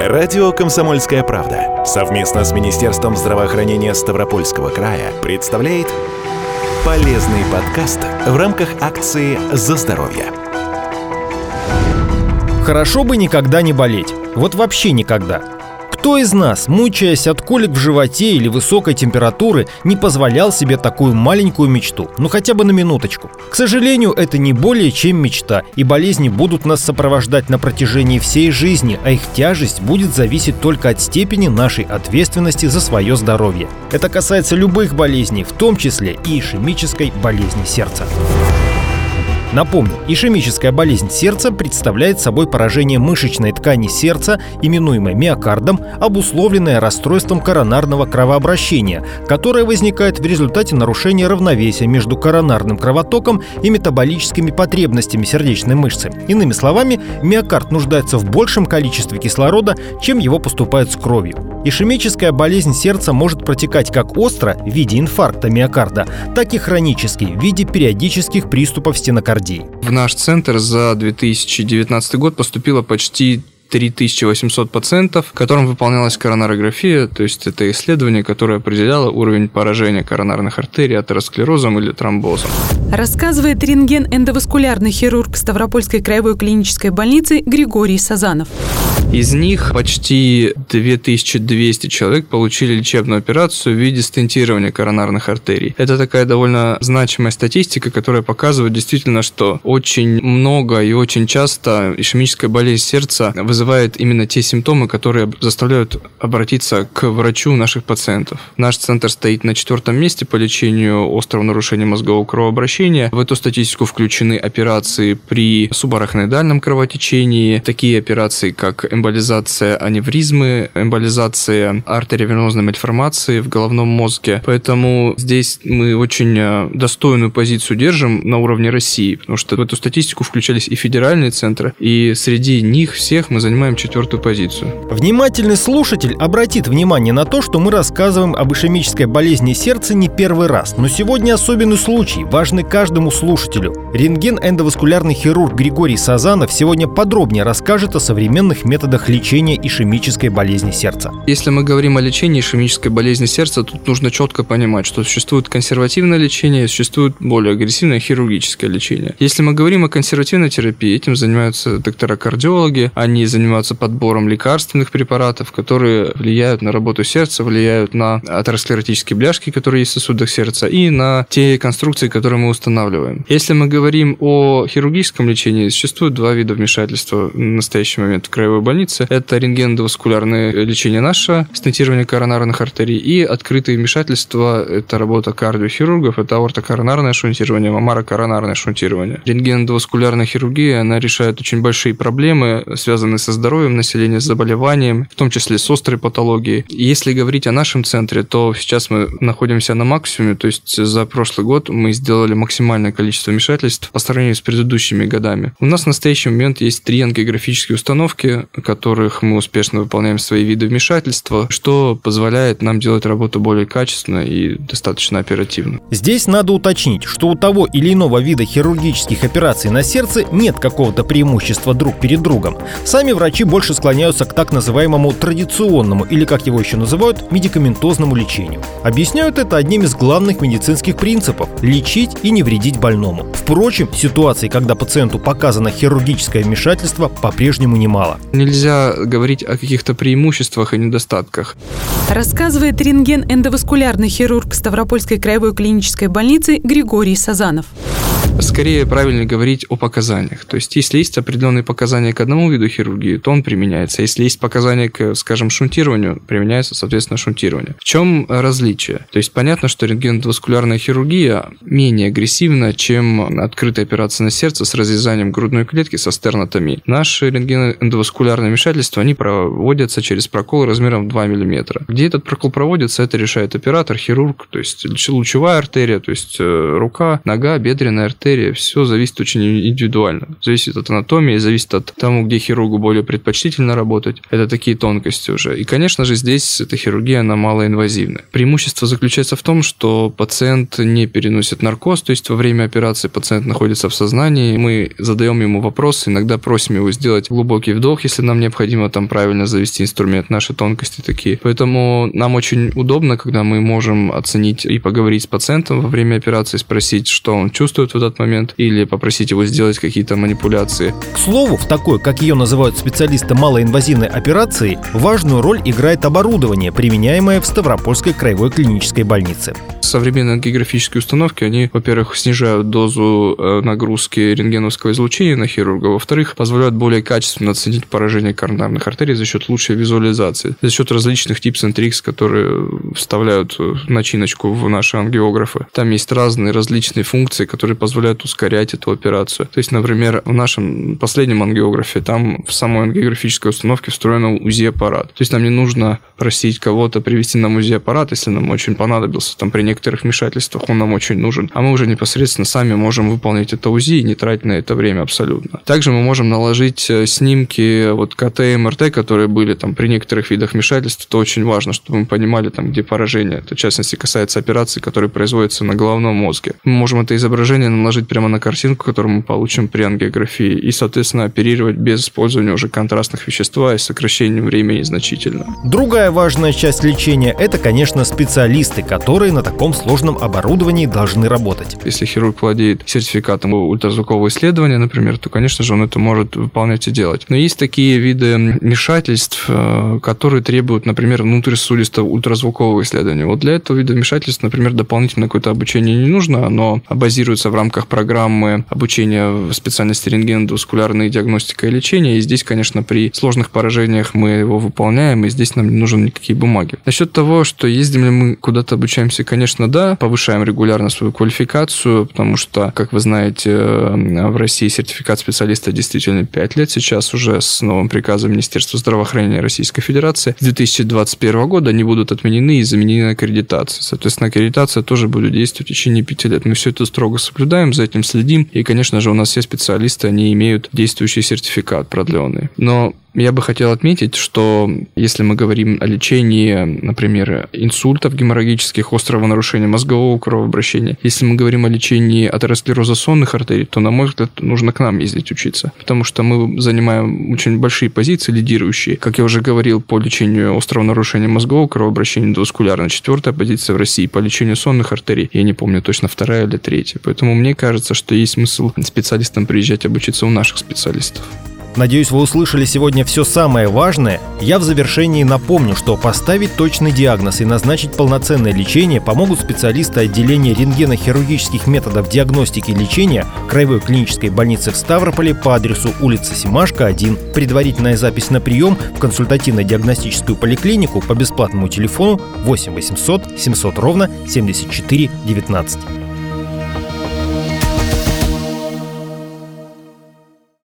Радио «Комсомольская правда» совместно с Министерством здравоохранения Ставропольского края представляет полезный подкаст в рамках акции «За здоровье». Хорошо бы никогда не болеть. Вот вообще никогда. Кто из нас, мучаясь от колик в животе или высокой температуры, не позволял себе такую маленькую мечту? Ну хотя бы на минуточку. К сожалению, это не более чем мечта, и болезни будут нас сопровождать на протяжении всей жизни, а их тяжесть будет зависеть только от степени нашей ответственности за свое здоровье. Это касается любых болезней, в том числе и ишемической болезни сердца. Напомню, ишемическая болезнь сердца представляет собой поражение мышечной ткани сердца, именуемой миокардом, обусловленное расстройством коронарного кровообращения, которое возникает в результате нарушения равновесия между коронарным кровотоком и метаболическими потребностями сердечной мышцы. Иными словами, миокард нуждается в большем количестве кислорода, чем его поступает с кровью. Ишемическая болезнь сердца может протекать как остро в виде инфаркта миокарда, так и хронически в виде периодических приступов стенокардии гвардии. В наш центр за 2019 год поступило почти 3800 пациентов, которым выполнялась коронарография, то есть это исследование, которое определяло уровень поражения коронарных артерий атеросклерозом или тромбозом. Рассказывает рентген-эндоваскулярный хирург Ставропольской краевой клинической больницы Григорий Сазанов. Из них почти 2200 человек получили лечебную операцию в виде стентирования коронарных артерий. Это такая довольно значимая статистика, которая показывает действительно, что очень много и очень часто ишемическая болезнь сердца вызывает именно те симптомы, которые заставляют обратиться к врачу наших пациентов. Наш центр стоит на четвертом месте по лечению острого нарушения мозгового кровообращения. В эту статистику включены операции при субарахноидальном кровотечении, такие операции, как эмболизация аневризмы, эмболизация артериовенозной мальформации в головном мозге. Поэтому здесь мы очень э, достойную позицию держим на уровне России, потому что в эту статистику включались и федеральные центры, и среди них всех мы занимаем четвертую позицию. Внимательный слушатель обратит внимание на то, что мы рассказываем об ишемической болезни сердца не первый раз, но сегодня особенный случай, важный каждому слушателю. Рентген-эндоваскулярный хирург Григорий Сазанов сегодня подробнее расскажет о современных методах лечения ишемической болезни сердца. Если мы говорим о лечении ишемической болезни сердца, тут нужно четко понимать, что существует консервативное лечение и существует более агрессивное хирургическое лечение. Если мы говорим о консервативной терапии, этим занимаются доктора-кардиологи, они занимаются подбором лекарственных препаратов, которые влияют на работу сердца, влияют на атеросклеротические бляшки, которые есть в сосудах сердца, и на те конструкции, которые мы устанавливаем. Если мы говорим о хирургическом лечении, существует два вида вмешательства в настоящий момент в краевой больнице. Это рентгеноваскулярное лечение наше, стентирование коронарных артерий и открытые вмешательства. Это работа кардиохирургов, это аортокоронарное шунтирование, мамарокоронарное шунтирование. Рентгеноваскулярная хирургия, она решает очень большие проблемы, связанные со здоровьем населения, с заболеванием, в том числе с острой патологией. Если говорить о нашем центре, то сейчас мы находимся на максимуме, то есть за прошлый год мы сделали максимальное количество вмешательств по сравнению с предыдущими годами. У нас в настоящий момент есть три ангиографические установки, которых мы успешно выполняем свои виды вмешательства, что позволяет нам делать работу более качественно и достаточно оперативно. Здесь надо уточнить, что у того или иного вида хирургических операций на сердце нет какого-то преимущества друг перед другом. Сами врачи больше склоняются к так называемому традиционному или, как его еще называют, медикаментозному лечению. Объясняют это одним из главных медицинских принципов – лечить и не вредить больному. Впрочем, ситуаций, когда пациенту показано хирургическое вмешательство, по-прежнему немало. Нельзя нельзя говорить о каких-то преимуществах и недостатках. Рассказывает рентген-эндоваскулярный хирург Ставропольской краевой клинической больницы Григорий Сазанов скорее правильно говорить о показаниях. То есть, если есть определенные показания к одному виду хирургии, то он применяется. Если есть показания к, скажем, шунтированию, применяется, соответственно, шунтирование. В чем различие? То есть, понятно, что рентгеноваскулярная хирургия менее агрессивна, чем открытая операция на сердце с разрезанием грудной клетки со стернотомией. Наши рентгеноэндоваскулярные вмешательства, они проводятся через прокол размером 2 мм. Где этот прокол проводится, это решает оператор, хирург, то есть лучевая артерия, то есть э, рука, нога, бедренная артерия, артерия, все зависит очень индивидуально. Зависит от анатомии, зависит от того, где хирургу более предпочтительно работать. Это такие тонкости уже. И, конечно же, здесь эта хирургия, она малоинвазивная. Преимущество заключается в том, что пациент не переносит наркоз, то есть во время операции пациент находится в сознании, мы задаем ему вопрос, иногда просим его сделать глубокий вдох, если нам необходимо там правильно завести инструмент, наши тонкости такие. Поэтому нам очень удобно, когда мы можем оценить и поговорить с пациентом во время операции, спросить, что он чувствует в этот момент, или попросить его сделать какие-то манипуляции. К слову, в такой, как ее называют специалисты малоинвазивной операции, важную роль играет оборудование, применяемое в Ставропольской краевой клинической больнице. Современные ангиографические установки, они, во-первых, снижают дозу э, нагрузки рентгеновского излучения на хирурга, во-вторых, позволяют более качественно оценить поражение коронарных артерий за счет лучшей визуализации, за счет различных tips and tricks, которые вставляют начиночку в наши ангиографы. Там есть разные различные функции, которые позволяют ускорять эту операцию. То есть, например, в нашем последнем ангиографе, там в самой ангиографической установке встроен УЗИ-аппарат. То есть нам не нужно просить кого-то привести нам УЗИ-аппарат, если нам очень понадобился. Там при некоторых вмешательствах он нам очень нужен. А мы уже непосредственно сами можем выполнить это УЗИ и не тратить на это время абсолютно. Также мы можем наложить э, снимки вот КТ и МРТ, которые были там при некоторых видах вмешательств. Это очень важно, чтобы мы понимали там, где поражение. Это в частности касается операций, которые производятся на головном мозге. Мы можем это изображение наложить прямо на картинку, которую мы получим при ангиографии, и, соответственно, оперировать без использования уже контрастных веществ и сокращением времени значительно. Другая важная часть лечения – это, конечно, специалисты, которые на таком сложном оборудовании должны работать. Если хирург владеет сертификатом ультразвукового исследования, например, то, конечно же, он это может выполнять и делать. Но есть такие виды вмешательств, э, которые требуют, например, внутрисудистого ультразвукового исследования. Вот для этого вида вмешательств, например, дополнительное какое-то обучение не нужно, оно базируется в рамках программы обучения в специальности рентгеноваскулярной диагностика и лечения. И здесь, конечно, при сложных поражениях мы его выполняем, и здесь нам не нужны никакие бумаги. Насчет того, что ездим ли мы куда-то обучаемся, конечно, да, повышаем регулярно свою квалификацию, потому что, как вы знаете, в России сертификат специалиста действительно 5 лет сейчас уже с новым приказом Министерства здравоохранения Российской Федерации. С 2021 года они будут отменены и заменены аккредитацией. Соответственно, аккредитация тоже будет действовать в течение 5 лет. Мы все это строго соблюдаем, за этим следим. И, конечно же, у нас все специалисты, они имеют действующий сертификат продленный. Но я бы хотел отметить, что если мы говорим о лечении, например, инсультов геморрагических, острого нарушения мозгового кровообращения, если мы говорим о лечении атеросклероза сонных артерий, то, на мой взгляд, нужно к нам ездить учиться, потому что мы занимаем очень большие позиции, лидирующие. Как я уже говорил, по лечению острого нарушения мозгового кровообращения эндоваскулярно, четвертая позиция в России, по лечению сонных артерий, я не помню точно, вторая или третья. Поэтому мне кажется, что есть смысл специалистам приезжать обучиться у наших специалистов. Надеюсь, вы услышали сегодня все самое важное. Я в завершении напомню, что поставить точный диагноз и назначить полноценное лечение помогут специалисты отделения рентгенохирургических методов диагностики и лечения Краевой клинической больницы в Ставрополе по адресу улица Симашка, 1. Предварительная запись на прием в консультативно-диагностическую поликлинику по бесплатному телефону 8 800 700 ровно 74 19.